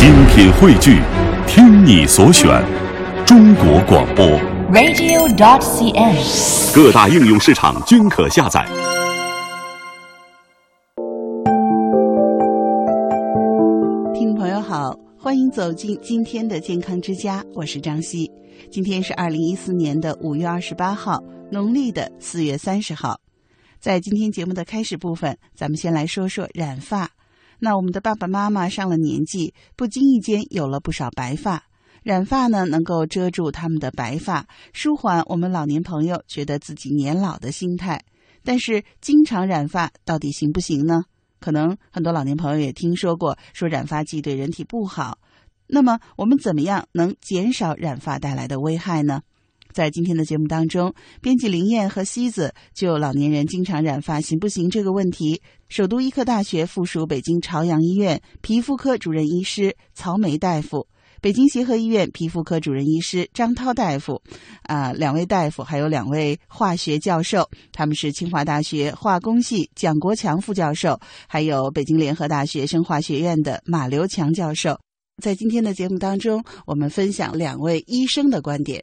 精品汇聚，听你所选，中国广播。radio.dot.cn，。各大应用市场均可下载。听众朋友好，欢迎走进今天的健康之家，我是张希。今天是二零一四年的五月二十八号，农历的四月三十号。在今天节目的开始部分，咱们先来说说染发。那我们的爸爸妈妈上了年纪，不经意间有了不少白发。染发呢，能够遮住他们的白发，舒缓我们老年朋友觉得自己年老的心态。但是，经常染发到底行不行呢？可能很多老年朋友也听说过，说染发剂对人体不好。那么，我们怎么样能减少染发带来的危害呢？在今天的节目当中，编辑林燕和西子就老年人经常染发行不行这个问题，首都医科大学附属北京朝阳医院皮肤科主任医师曹梅大夫。北京协和医院皮肤科主任医师张涛大夫，啊、两位大夫还有两位化学教授，他们是清华大学化工系蒋国强副教授，还有北京联合大学生化学院的马刘强教授。在今天的节目当中，我们分享两位医生的观点。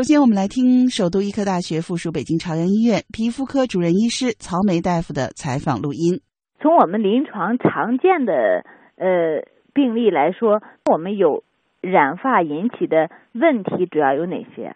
首先，我们来听首都医科大学附属北京朝阳医院皮肤科主任医师曹梅大夫的采访录音。从我们临床常见的呃病例来说，我们有染发引起的问题主要有哪些？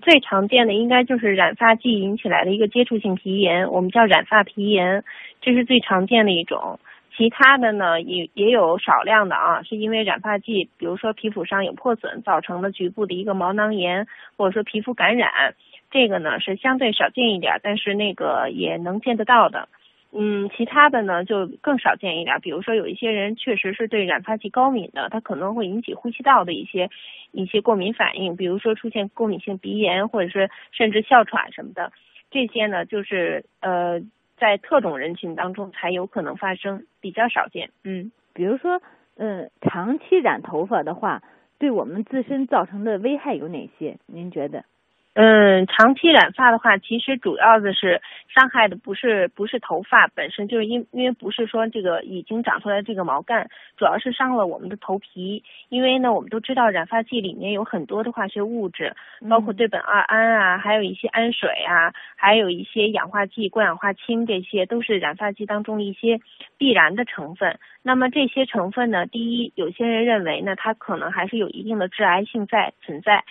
最常见的应该就是染发剂引起来的一个接触性皮炎，我们叫染发皮炎，这是最常见的一种。其他的呢，也也有少量的啊，是因为染发剂，比如说皮肤上有破损造成的局部的一个毛囊炎，或者说皮肤感染，这个呢是相对少见一点，但是那个也能见得到的。嗯，其他的呢就更少见一点，比如说有一些人确实是对染发剂高敏的，他可能会引起呼吸道的一些一些过敏反应，比如说出现过敏性鼻炎，或者是甚至哮喘什么的，这些呢就是呃。在特种人群当中才有可能发生，比较少见。嗯，比如说，嗯，长期染头发的话，对我们自身造成的危害有哪些？您觉得？嗯，长期染发的话，其实主要的是伤害的不是不是头发本身，就是因因为不是说这个已经长出来这个毛干，主要是伤了我们的头皮。因为呢，我们都知道染发剂里面有很多的化学物质，包括对苯二胺啊，还有一些氨水啊，还有一些氧化剂、过氧化氢，这些都是染发剂当中一些必然的成分。那么这些成分呢，第一，有些人认为呢，它可能还是有一定的致癌性在存在。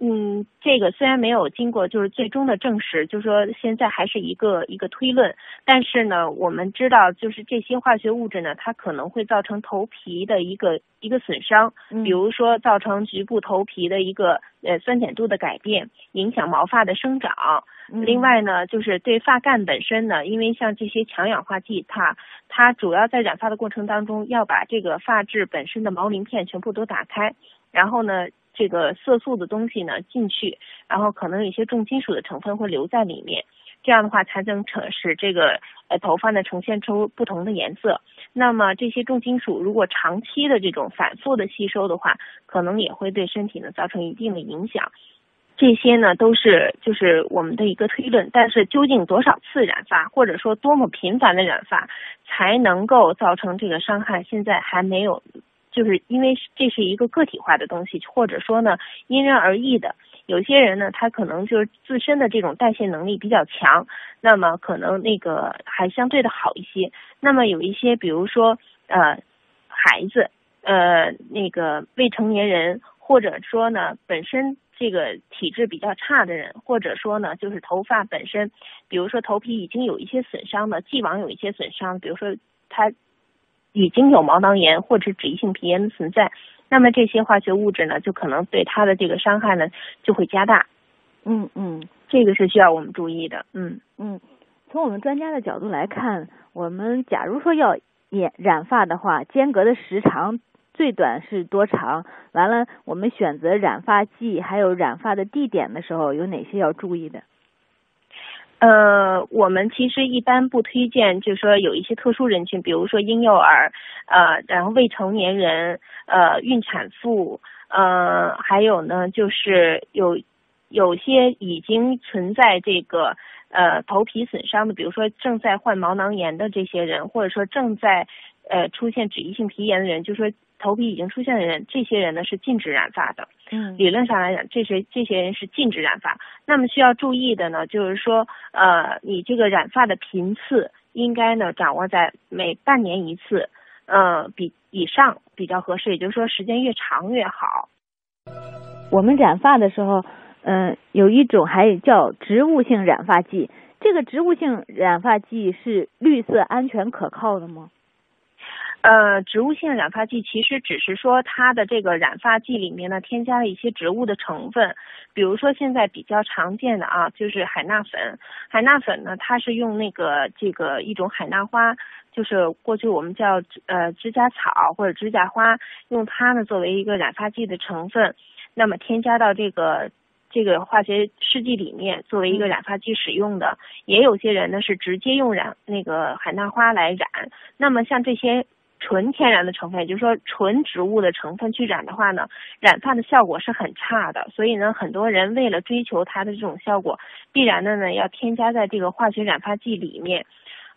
嗯，这个虽然没有经过就是最终的证实，就是说现在还是一个一个推论，但是呢，我们知道就是这些化学物质呢，它可能会造成头皮的一个一个损伤，比如说造成局部头皮的一个呃酸碱度的改变，影响毛发的生长。另外呢，就是对发干本身呢，因为像这些强氧化剂，它它主要在染发的过程当中要把这个发质本身的毛鳞片全部都打开，然后呢。这个色素的东西呢进去，然后可能有一些重金属的成分会留在里面，这样的话才能成使这个呃头发呢呈现出不同的颜色。那么这些重金属如果长期的这种反复的吸收的话，可能也会对身体呢造成一定的影响。这些呢都是就是我们的一个推论，但是究竟多少次染发，或者说多么频繁的染发才能够造成这个伤害，现在还没有。就是因为这是一个个体化的东西，或者说呢因人而异的。有些人呢，他可能就是自身的这种代谢能力比较强，那么可能那个还相对的好一些。那么有一些，比如说呃孩子，呃那个未成年人，或者说呢本身这个体质比较差的人，或者说呢就是头发本身，比如说头皮已经有一些损伤的，既往有一些损伤，比如说他已经有毛囊炎或者脂溢性皮炎的存在，那么这些化学物质呢就可能对他的这个伤害呢就会加大。嗯嗯，这个是需要我们注意的。嗯嗯，从我们专家的角度来看，我们假如说要染染发的话，间隔的时长最短是多长？完了，我们选择染发剂还有染发的地点的时候，有哪些要注意的？呃，我们其实一般不推荐，就是说有一些特殊人群，比如说婴幼儿，呃，然后未成年人，呃，孕产妇，呃，还有呢，就是有。有些已经存在这个呃头皮损伤的，比如说正在患毛囊炎的这些人，或者说正在呃出现脂溢性皮炎的人，就说头皮已经出现的人，这些人呢是禁止染发的。嗯，理论上来讲，这些这些人是禁止染发。那么需要注意的呢，就是说呃你这个染发的频次应该呢掌握在每半年一次，呃比以上比较合适，也就是说时间越长越好。我们染发的时候。嗯，有一种还叫植物性染发剂，这个植物性染发剂是绿色、安全、可靠的吗？呃，植物性染发剂其实只是说它的这个染发剂里面呢添加了一些植物的成分，比如说现在比较常见的啊，就是海娜粉。海娜粉呢，它是用那个这个一种海娜花，就是过去我们叫呃指甲草或者指甲花，用它呢作为一个染发剂的成分，那么添加到这个。这个化学试剂里面作为一个染发剂使用的，也有些人呢是直接用染那个海娜花来染。那么像这些纯天然的成分，也就是说纯植物的成分去染的话呢，染发的效果是很差的。所以呢，很多人为了追求它的这种效果，必然的呢要添加在这个化学染发剂里面。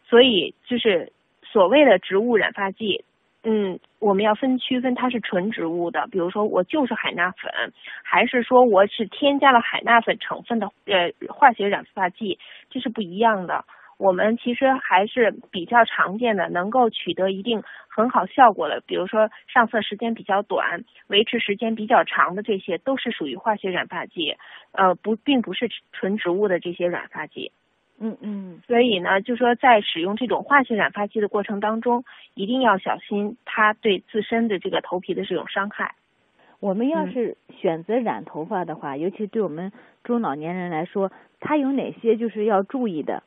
所以就是所谓的植物染发剂。嗯，我们要分区分它是纯植物的，比如说我就是海纳粉，还是说我是添加了海纳粉成分的呃化学染发剂，这是不一样的。我们其实还是比较常见的，能够取得一定很好效果的，比如说上色时间比较短、维持时间比较长的，这些都是属于化学染发剂，呃，不，并不是纯植物的这些染发剂。嗯嗯，所以呢，就说在使用这种化学染发剂的过程当中，一定要小心它对自身的这个头皮的这种伤害。我们要是选择染头发的话，尤其对我们中老年人来说，它有哪些就是要注意的？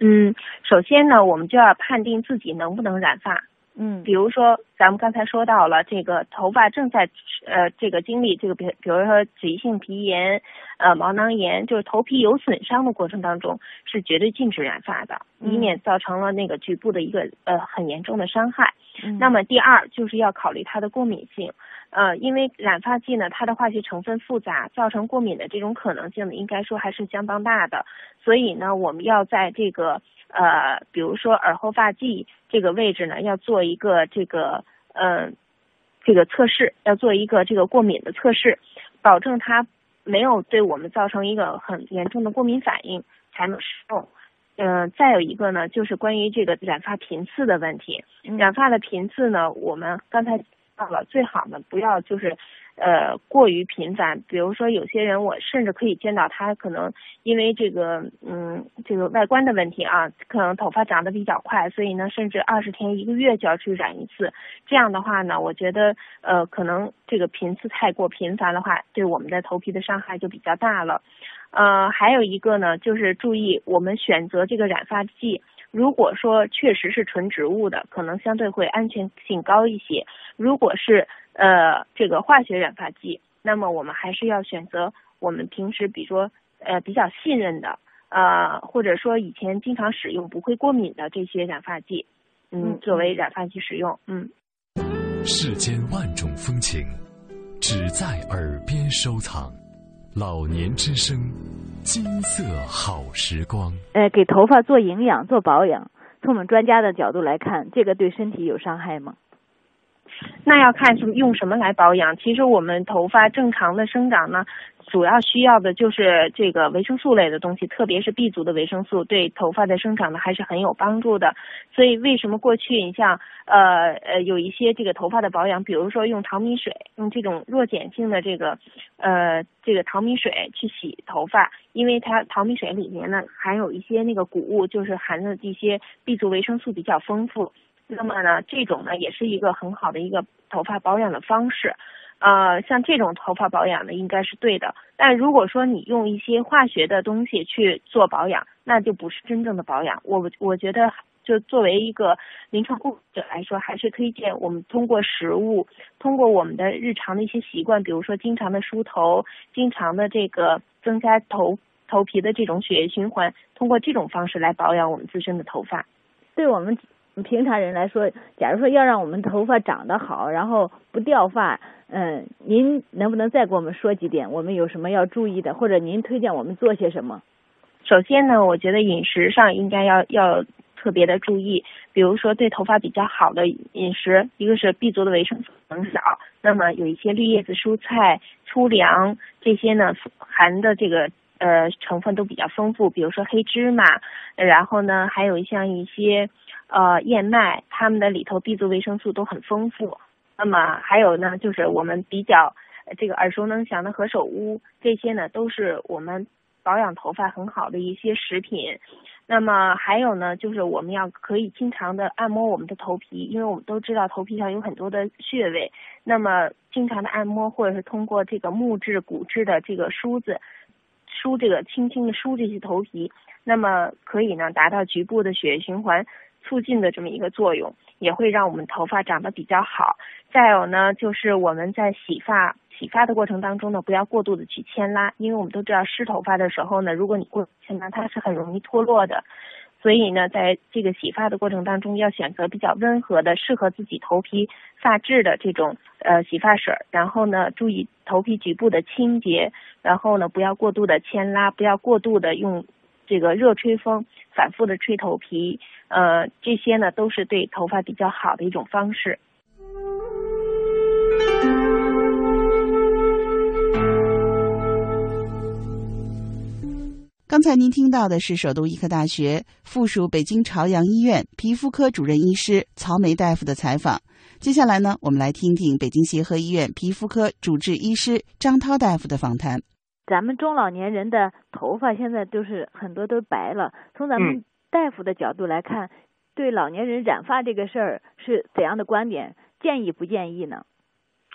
嗯，首先呢，我们就要判定自己能不能染发。嗯，比如说，咱们刚才说到了这个头发正在呃这个经历这个比比如说脂溢性皮炎呃毛囊炎，就是头皮有损伤的过程当中，是绝对禁止染发的，以免造成了那个局部的一个呃很严重的伤害。那么第二就是要考虑它的过敏性，呃，因为染发剂呢它的化学成分复杂，造成过敏的这种可能性呢应该说还是相当大的，所以呢我们要在这个。呃，比如说耳后发际这个位置呢，要做一个这个嗯这个测试，要做一个这个过敏的测试，保证它没有对我们造成一个很严重的过敏反应才能使用。嗯，再有一个呢，就是关于这个染发频次的问题。染发的频次呢，我们刚才到了，最好呢不要就是。呃，过于频繁，比如说有些人，我甚至可以见到他可能因为这个，嗯，这个外观的问题啊，可能头发长得比较快，所以呢，甚至二十天、一个月就要去染一次。这样的话呢，我觉得，呃，可能这个频次太过频繁的话，对我们的头皮的伤害就比较大了。呃，还有一个呢，就是注意我们选择这个染发剂，如果说确实是纯植物的，可能相对会安全性高一些。如果是呃，这个化学染发剂，那么我们还是要选择我们平时，比如说呃比较信任的，呃或者说以前经常使用不会过敏的这些染发剂，嗯，作为染发剂使用，嗯。世间万种风情，只在耳边收藏。老年之声，金色好时光。呃，给头发做营养、做保养，从我们专家的角度来看，这个对身体有伤害吗？那要看什么用什么来保养。其实我们头发正常的生长呢，主要需要的就是这个维生素类的东西，特别是 B 族的维生素，对头发的生长呢还是很有帮助的。所以为什么过去你像呃呃有一些这个头发的保养，比如说用淘米水，用这种弱碱性的这个呃这个淘米水去洗头发，因为它淘米水里面呢含有一些那个谷物，就是含的这些 B 族维生素比较丰富。那么呢，这种呢也是一个很好的一个头发保养的方式，呃，像这种头发保养呢应该是对的。但如果说你用一些化学的东西去做保养，那就不是真正的保养。我我觉得，就作为一个临床顾者来说，还是推荐我们通过食物，通过我们的日常的一些习惯，比如说经常的梳头，经常的这个增加头头皮的这种血液循环，通过这种方式来保养我们自身的头发。对我们。平常人来说，假如说要让我们头发长得好，然后不掉发，嗯，您能不能再给我们说几点？我们有什么要注意的，或者您推荐我们做些什么？首先呢，我觉得饮食上应该要要特别的注意，比如说对头发比较好的饮食，一个是 B 族的维生素很少，那么有一些绿叶子蔬菜、粗粮这些呢，含的这个呃成分都比较丰富，比如说黑芝麻，然后呢，还有像一些。呃，燕麦，它们的里头 B 族维生素都很丰富。那么还有呢，就是我们比较这个耳熟能详的何首乌，这些呢都是我们保养头发很好的一些食品。那么还有呢，就是我们要可以经常的按摩我们的头皮，因为我们都知道头皮上有很多的穴位。那么经常的按摩，或者是通过这个木质、骨质的这个梳子梳这个轻轻的梳这些头皮，那么可以呢达到局部的血液循环。促进的这么一个作用，也会让我们头发长得比较好。再有呢，就是我们在洗发洗发的过程当中呢，不要过度的去牵拉，因为我们都知道湿头发的时候呢，如果你过牵拉，它是很容易脱落的。所以呢，在这个洗发的过程当中，要选择比较温和的、适合自己头皮发质的这种呃洗发水。然后呢，注意头皮局部的清洁。然后呢，不要过度的牵拉，不要过度的用。这个热吹风反复的吹头皮，呃，这些呢都是对头发比较好的一种方式。刚才您听到的是首都医科大学附属北京朝阳医院皮肤科主任医师曹梅大夫的采访。接下来呢，我们来听听北京协和医院皮肤科主治医师张涛大夫的访谈。咱们中老年人的头发现在都是很多都白了。从咱们大夫的角度来看，对老年人染发这个事儿是怎样的观点？建议不建议呢？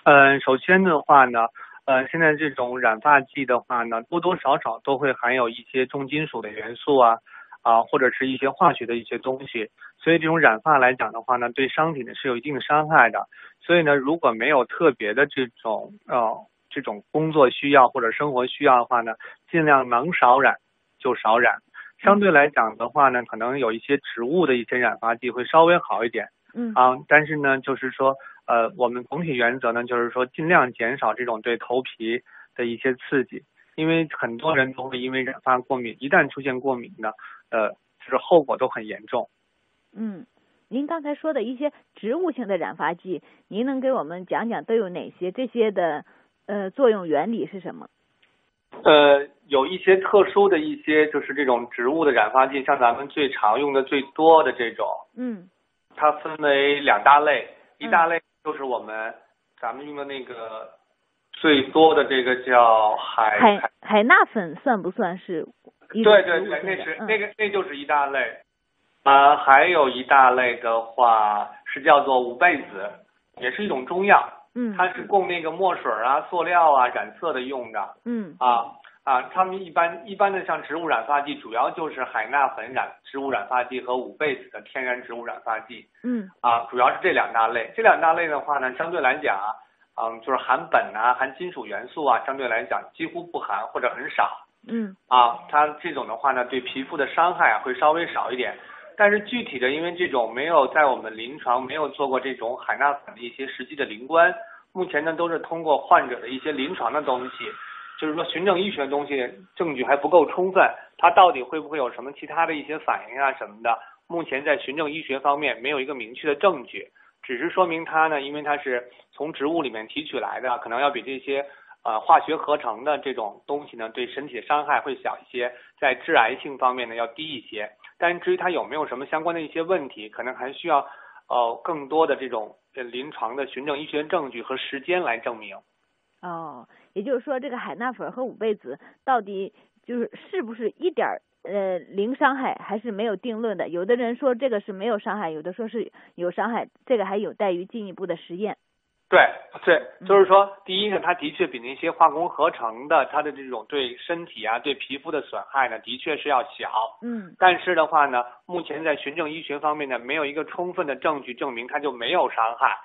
嗯，首先的话呢，呃，现在这种染发剂的话呢，多多少少都会含有一些重金属的元素啊，啊，或者是一些化学的一些东西。所以这种染发来讲的话呢，对伤体呢是有一定的伤害的。所以呢，如果没有特别的这种呃。这种工作需要或者生活需要的话呢，尽量能少染就少染。相对来讲的话呢，可能有一些植物的一些染发剂会稍微好一点。嗯啊，但是呢，就是说呃，我们总体原则呢，就是说尽量减少这种对头皮的一些刺激，因为很多人都会因为染发过敏，一旦出现过敏呢，呃，就是后果都很严重。嗯，您刚才说的一些植物性的染发剂，您能给我们讲讲都有哪些？这些的。呃，作用原理是什么？呃，有一些特殊的一些，就是这种植物的染发剂，像咱们最常用的、最多的这种，嗯，它分为两大类，一大类就是我们咱们用的那个最多的这个叫海海海纳粉，算不算是？对对对，那是那个那就是一大类。啊，还有一大类的话是叫做五倍子，也是一种中药。嗯，它是供那个墨水啊、塑料啊染色的用的。嗯，啊啊，他们一般一般的像植物染发剂，主要就是海纳粉染植物染发剂和五倍子的天然植物染发剂。嗯，啊，主要是这两大类。这两大类的话呢，相对来讲啊，嗯，就是含苯啊、含金属元素啊，相对来讲几乎不含或者很少。嗯，啊，它这种的话呢，对皮肤的伤害啊会稍微少一点。但是具体的，因为这种没有在我们临床没有做过这种海纳粉的一些实际的临观，目前呢都是通过患者的一些临床的东西，就是说循证医学的东西证据还不够充分，它到底会不会有什么其他的一些反应啊什么的，目前在循证医学方面没有一个明确的证据，只是说明它呢，因为它是从植物里面提取来的，可能要比这些呃化学合成的这种东西呢，对身体的伤害会小一些，在致癌性方面呢要低一些。但至于它有没有什么相关的一些问题，可能还需要呃更多的这种临床的循证医学证据和时间来证明。哦，也就是说，这个海娜粉和五倍子到底就是是不是一点儿呃零伤害，还是没有定论的？有的人说这个是没有伤害，有的说是有伤害，这个还有待于进一步的实验。对对，就是说，第一呢，它的确比那些化工合成的，它的这种对身体啊、对皮肤的损害呢，的确是要小。嗯。但是的话呢，目前在循证医学方面呢，没有一个充分的证据证明它就没有伤害，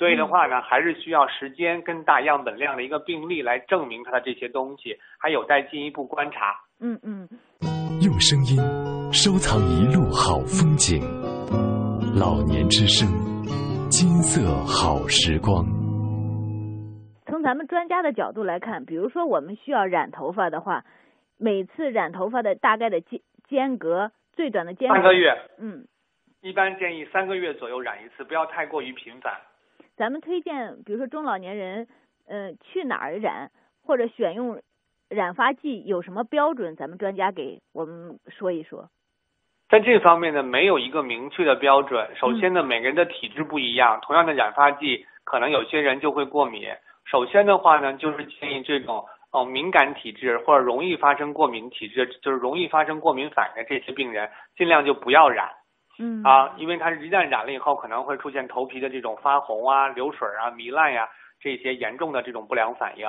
所以的话呢，还是需要时间跟大样本量的一个病例来证明它的这些东西，还有待进一步观察。嗯嗯。用声音收藏一路好风景，老年之声。金色好时光。从咱们专家的角度来看，比如说我们需要染头发的话，每次染头发的大概的间间隔，最短的间隔三个月。嗯，一般建议三个月左右染一次，不要太过于频繁。咱们推荐，比如说中老年人，嗯，去哪儿染或者选用染发剂有什么标准？咱们专家给我们说一说。在这方面呢，没有一个明确的标准。首先呢，每个人的体质不一样，同样的染发剂，可能有些人就会过敏。首先的话呢，就是建议这种哦敏感体质或者容易发生过敏体质，就是容易发生过敏反应的这些病人，尽量就不要染。嗯啊，因为它一旦染了以后，可能会出现头皮的这种发红啊、流水啊、糜烂呀这些严重的这种不良反应。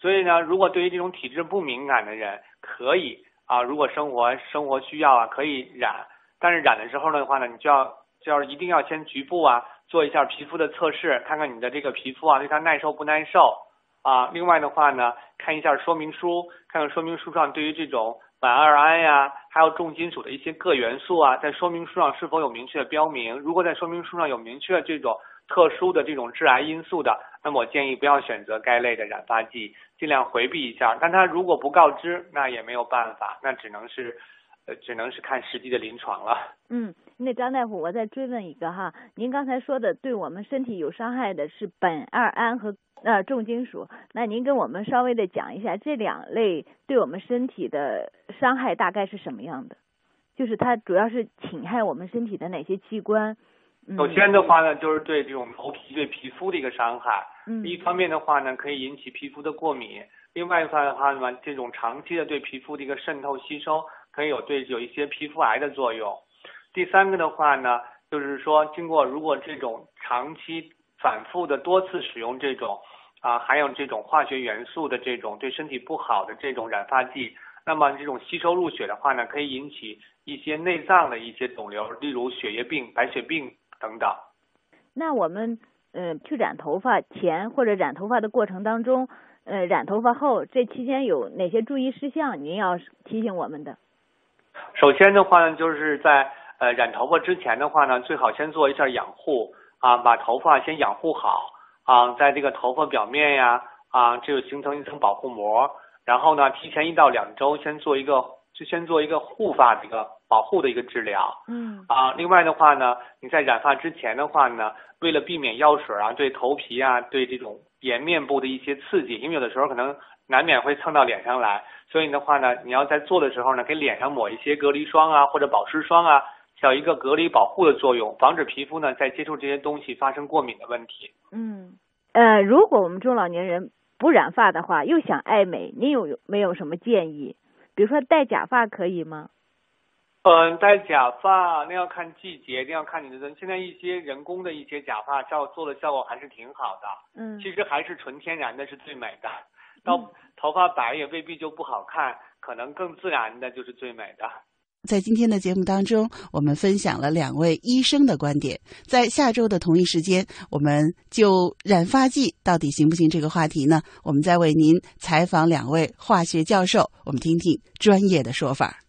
所以呢，如果对于这种体质不敏感的人，可以。啊，如果生活生活需要啊，可以染，但是染的时候的话呢，你就要就要一定要先局部啊做一下皮肤的测试，看看你的这个皮肤啊对它耐受不耐受啊。另外的话呢，看一下说明书，看看说明书上对于这种苯二胺呀，还有重金属的一些各元素啊，在说明书上是否有明确标明？如果在说明书上有明确这种特殊的这种致癌因素的，那么我建议不要选择该类的染发剂，尽量回避一下。但他如果不告知，那也没有办法，那只能是，呃，只能是看实际的临床了。嗯，那张大夫，我再追问一个哈，您刚才说的对我们身体有伤害的是苯二胺和呃重金属，那您跟我们稍微的讲一下这两类对我们身体的伤害大概是什么样的？就是它主要是侵害我们身体的哪些器官？首先的话呢，就是对这种头皮对皮肤的一个伤害。嗯。一方面的话呢，可以引起皮肤的过敏；另外一方面的话呢，这种长期的对皮肤的一个渗透吸收，可以有对有一些皮肤癌的作用。第三个的话呢，就是说经过如果这种长期反复的多次使用这种啊含有这种化学元素的这种对身体不好的这种染发剂，那么这种吸收入血的话呢，可以引起一些内脏的一些肿瘤，例如血液病、白血病。等等，那我们呃去染头发前或者染头发的过程当中，呃染头发后这期间有哪些注意事项？您要提醒我们的。首先的话呢，就是在呃染头发之前的话呢，最好先做一下养护啊，把头发先养护好啊，在这个头发表面呀啊，这个形成一层保护膜，然后呢，提前一到两周先做一个。就先做一个护发的一个保护的一个治疗，嗯啊，另外的话呢，你在染发之前的话呢，为了避免药水啊对头皮啊对这种颜面部的一些刺激，因为有的时候可能难免会蹭到脸上来，所以的话呢，你要在做的时候呢，给脸上抹一些隔离霜啊或者保湿霜啊，起到一个隔离保护的作用，防止皮肤呢在接触这些东西发生过敏的问题。嗯，呃，如果我们中老年人不染发的话，又想爱美，您有没有什么建议？比如说戴假发可以吗？嗯，戴假发那要看季节，一定要看你的人。现在一些人工的一些假发照做的效果还是挺好的。嗯，其实还是纯天然的是最美的。到头发白也未必就不好看，可能更自然的就是最美的。在今天的节目当中，我们分享了两位医生的观点。在下周的同一时间，我们就染发剂到底行不行这个话题呢？我们再为您采访两位化学教授，我们听听专业的说法。